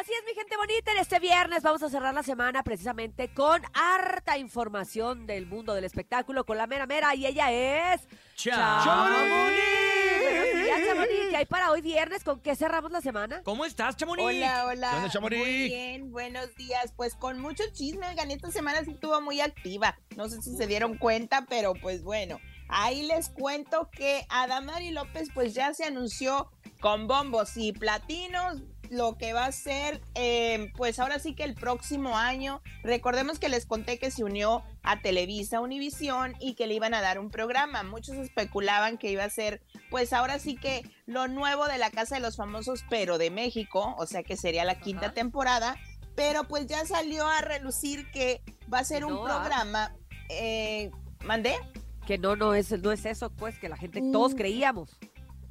Así es, mi gente bonita. En este viernes vamos a cerrar la semana precisamente con harta información del mundo del espectáculo con la mera mera y ella es Chamonix. Buenos días, Chamonix. ¿Qué hay para hoy viernes? ¿Con qué cerramos la semana? ¿Cómo estás, Chamonix? Hola, hola. ¿Qué onda, Chamonix? Muy bien, buenos días. Pues con mucho chisme, oigan, esta semana sí estuvo muy activa. No sé si se dieron cuenta, pero pues bueno. Ahí les cuento que Adamari López pues ya se anunció con bombos y platinos lo que va a ser, eh, pues ahora sí que el próximo año, recordemos que les conté que se unió a Televisa Univisión y que le iban a dar un programa. Muchos especulaban que iba a ser, pues ahora sí que lo nuevo de la Casa de los Famosos, pero de México, o sea que sería la quinta Ajá. temporada, pero pues ya salió a relucir que va a ser un No, ah. programa, eh, ¿mandé? Que no, no es, no es eso, pues, que la gente, todos Mm. creíamos.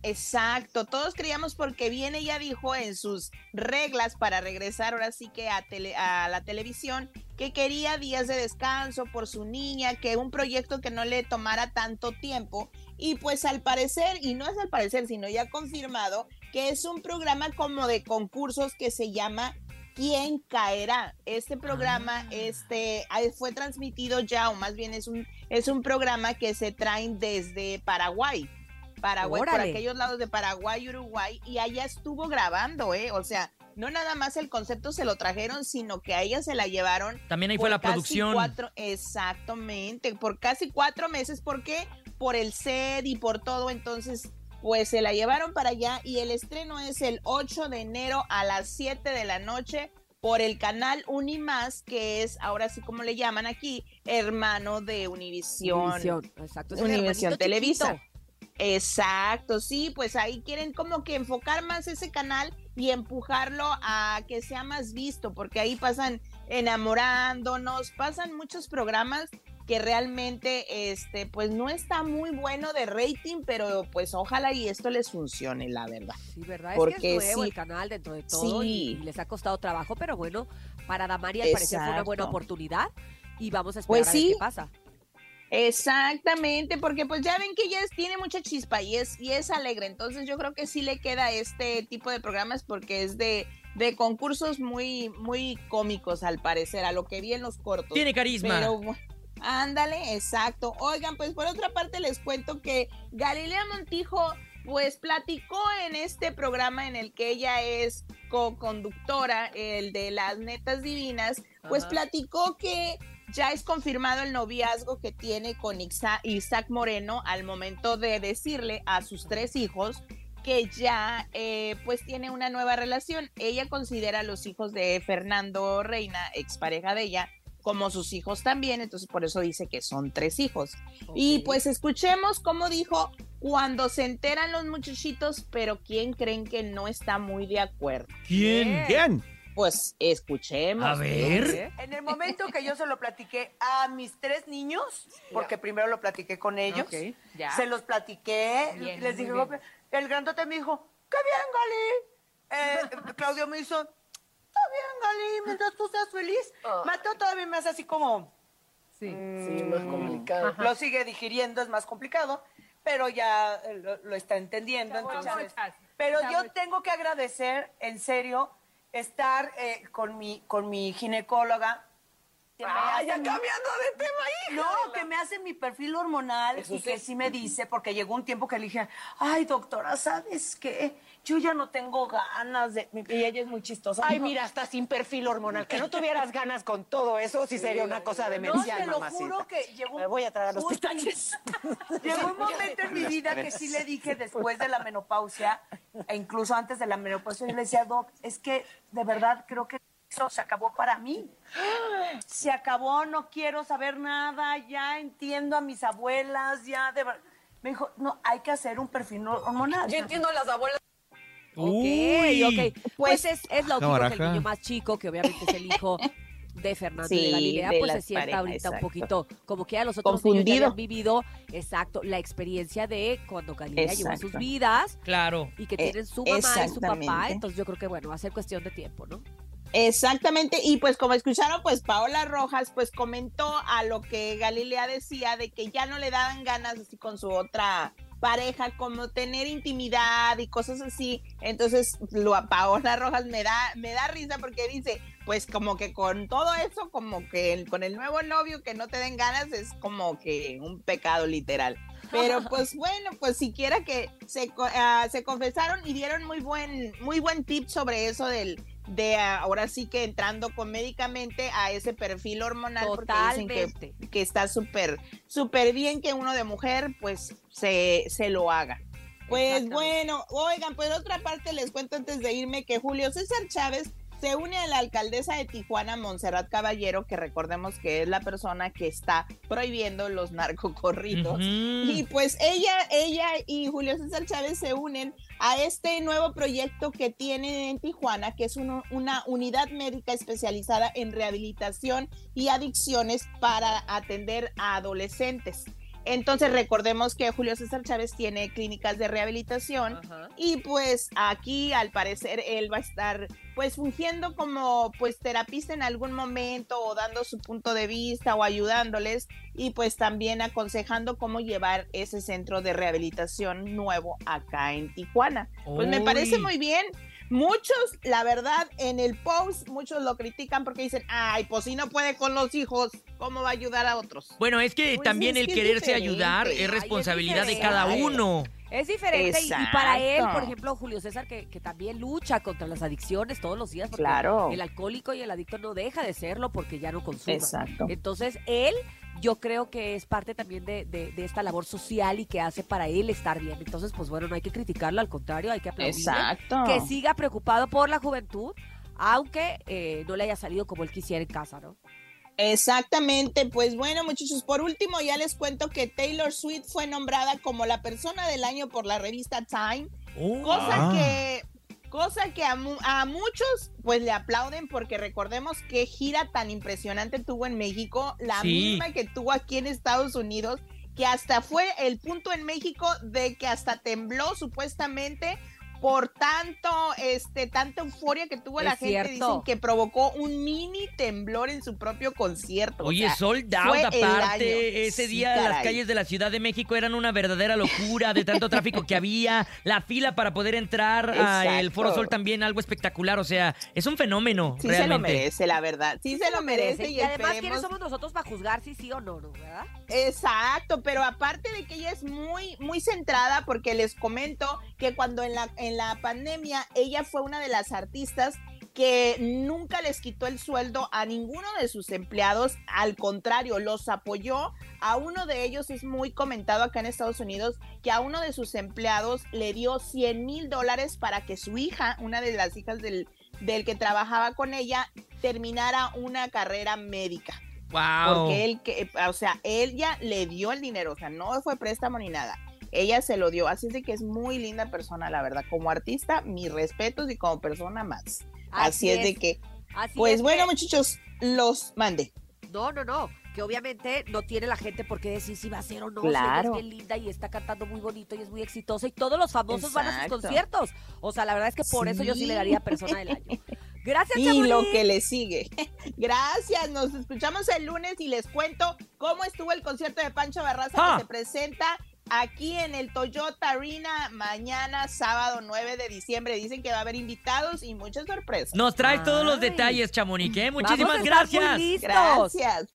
Exacto, todos creíamos porque bien ella dijo en sus reglas para regresar ahora sí que a, tele- a la televisión que quería días de descanso por su niña, que un proyecto que no le tomara tanto tiempo y pues al parecer, y no es al parecer, sino ya confirmado, que es un programa como de concursos que se llama ¿Quién caerá? Este programa Ah. este, fue transmitido ya, o más bien es un, es un programa que se traen desde Paraguay. Paraguay, por aquellos lados de Paraguay, Uruguay, y allá estuvo grabando, ¿eh? O sea, no nada más el concepto se lo trajeron, sino que a ella se la llevaron. También ahí por fue la casi producción. Cuatro, exactamente, por casi cuatro meses. ¿Por qué? Por el set y por todo. Entonces, pues se la llevaron para allá y el estreno es el 8 de enero a las 7 de la noche por el canal Unimás, que es ahora sí como le llaman aquí, hermano de Univisión. Univisión, exacto. Univisión Televisa. chiquito. Exacto, sí, pues ahí quieren como que enfocar más ese canal y empujarlo a que sea más visto, porque ahí pasan enamorándonos, pasan muchos programas que realmente este pues no está muy bueno de rating, pero pues ojalá y esto les funcione, la verdad. Sí, ¿verdad? Porque es que es nuevo sí. el canal dentro de todo y, Sí. y les ha costado trabajo, pero bueno, para Damari al parecer fue una buena oportunidad y vamos a esperar Pues a ver sí. qué pasa. Exactamente, porque pues ya ven que ella tiene mucha chispa y es, y es alegre, entonces yo creo que sí le queda este tipo de programas porque es de, de concursos muy, muy cómicos al parecer, a lo que vi en los cortos. Tiene carisma. Pero ándale, exacto. Oigan, pues por otra parte les cuento que Galilea Montijo pues platicó en este programa en el que ella es co-conductora, el de las netas divinas, pues Ajá. platicó que ya es confirmado el noviazgo que tiene con Isaac Moreno al momento de decirle a sus tres hijos que ya eh, pues tiene una nueva relación. Ella considera a los hijos de Fernando Reina, expareja de ella, como sus hijos también, entonces por eso dice que son tres hijos. Y pues escuchemos cómo dijo cuando se enteran los muchachitos, pero ¿quién creen que no está muy de acuerdo? ¿Quién? ¿Quién? Pues escuchemos. A ver. ¿Eh? En el momento que yo se lo platiqué a mis tres niños, porque primero lo platiqué con ellos, ya. se los platiqué, Bien, les dije, el grandote me dijo, qué bien, Gali. Eh, Claudio me hizo, está bien, Gali, mientras tú seas feliz. Mateo todavía me hace así como, Sí. sí, más complicado. Lo sigue digiriendo, es más complicado, pero ya eh, lo, lo está entendiendo. entonces, pero yo tengo que agradecer, en serio, estar eh, con, mi, con mi ginecóloga. Que Ah, ya mi- cambiando de tema, hija. No, que me hace mi perfil hormonal y que sí me dice, porque llegó un tiempo que le dije, ay, doctora, ¿sabes qué? Yo ya no tengo ganas de... Y ella es muy chistosa. Ay, ¿no? mira, hasta sin perfil hormonal. Que no tuvieras ganas con todo eso, sí sería una cosa No, demencial, te lo mamacita. juro que llegó Me voy a traer a los pitaches. Llegó un momento en mi vida que sí le dije después de la menopausia, e incluso antes de la menopausia, yo le decía, Doc, es que de verdad creo que eso se acabó para mí. Se acabó, no quiero saber nada, ya entiendo a mis abuelas, ya de verdad. Me dijo, no, hay que hacer un perfil hormonal. Yo entiendo a las abuelas. Ok, Uy. ok. Pues es, es lógico que el niño más chico, que obviamente es el hijo de Fernando Sí, de Galilea, de pues se sienta parejas, ahorita un exacto. poquito como que a los otros niños ya habían vivido, exacto, la experiencia de cuando Galilea llevó sus Exacto. vidas Claro. y que Eh, tienen su mamá y su papá, entonces yo creo que bueno, va a ser cuestión de tiempo, ¿no? Exactamente, y pues como escucharon, pues Paola Rojas pues comentó a lo que Galilea decía de que ya no le daban ganas así con su otra pareja, como tener intimidad y cosas así. Entonces, lo a Paola Rojas me da, me da risa porque dice, pues como que con todo eso, como que el- con el nuevo novio que no te den ganas es como que un pecado literal. Pero pues bueno, pues siquiera que se, ah, se confesaron y dieron muy buen, muy buen tip sobre eso del de ah, ahora sí que entrando comédicamente a ese perfil hormonal porque dicen que Totalmente. que está súper, súper bien que uno de mujer pues se, se lo haga. Pues bueno, oigan, pues otra parte les cuento antes de irme que Julio César Chávez se une a la alcaldesa de Tijuana, Montserrat Caballero, que recordemos que es la persona que está prohibiendo los narcocorridos. Y pues ella, ella y Julio César Chávez se unen a este nuevo proyecto que tienen en Tijuana, que es uno- una unidad médica especializada en rehabilitación y adicciones para atender a adolescentes. Entonces recordemos que Julio César Chávez tiene clínicas de rehabilitación Ajá. y pues aquí al parecer él va a estar pues fungiendo como pues terapista en algún momento o dando su punto de vista o ayudándoles y pues también aconsejando cómo llevar ese centro de rehabilitación nuevo acá en Tijuana. Pues me parece Uy. muy bien. Muchos, la verdad, en el post, muchos lo critican porque dicen, ay, pues si no puede con los hijos, ¿cómo va a ayudar a otros? Bueno, es que Pues también es el que quererse diferente. ayudar Ay, es es responsabilidad de cada uno. Es diferente y, y para él, por ejemplo, Julio César, que, que también lucha contra las adicciones todos los días, porque Claro. el alcohólico y el adicto no deja de serlo porque ya no consume. Exacto. Entonces, él, yo creo que es parte también de, de- de esta labor social y que hace para él estar bien. Entonces, pues bueno, no hay que criticarlo, al contrario, hay que aplaudirle. Exacto. Que siga preocupado por la juventud, aunque eh, no le haya salido como él quisiera en casa, ¿no? Exactamente, pues bueno muchachos, por último ya les cuento que Taylor Swift fue nombrada como la persona del año por la revista Time, Oh. cosa Ah. que cosa que a, mu- a muchos pues le aplauden porque recordemos qué gira tan impresionante tuvo en México, la Sí. misma que tuvo aquí en Estados Unidos, que hasta fue el punto en México de que hasta tembló supuestamente por tanto, este, tanta euforia que tuvo Es la gente, cierto. dicen que provocó un mini temblor en su propio concierto. o Oye, sea, sold out aparte. Ese Sí, día las calles de la Ciudad de México eran una verdadera locura de tanto tráfico que había. La fila para poder entrar al. Foro Sol también algo espectacular. O sea, es un fenómeno Sí se lo realmente. merece, la verdad. Sí, se, lo merece. Y, además, ¿quiénes somos nosotros para juzgar si sí o no, no, verdad? Exacto, pero aparte de que ella es muy, muy centrada, porque les comento que cuando en la, en la pandemia ella fue una de las artistas que nunca les quitó el sueldo a ninguno de sus empleados, al contrario, los apoyó. A uno de ellos es muy comentado acá en Estados Unidos que a uno de sus empleados le dio 100 mil dólares para que su hija, una de las hijas del, del que trabajaba con ella, terminara una carrera médica Wow. porque él, que, o sea, ella le dio el dinero, o sea, no fue préstamo ni nada. Ella se lo dio, así es de que es muy linda persona, la verdad. Como artista, mis respetos y como persona más. Así, es. de que, Así pues es bueno, que- muchachos, los mande. No, no, no. Que obviamente no tiene la gente por qué decir si va a ser o no. Claro. es bien linda y está cantando muy bonito y es muy exitosa. Y todos los famosos van a sus conciertos. O sea, la verdad es que por eso yo sí le daría persona del año. Gracias, Y lo que le sigue. Gracias, nos escuchamos el lunes y les cuento cómo estuvo el concierto de Pancho Barraza Ah. que se presenta aquí en el Toyota Arena mañana, sábado 9 de diciembre. Dicen que va a haber invitados y muchas sorpresas. Nos traes todos los Ay. detalles, Chamonix. ¿eh? Vamos a Muchísimas estar muy gracias. listos. Gracias.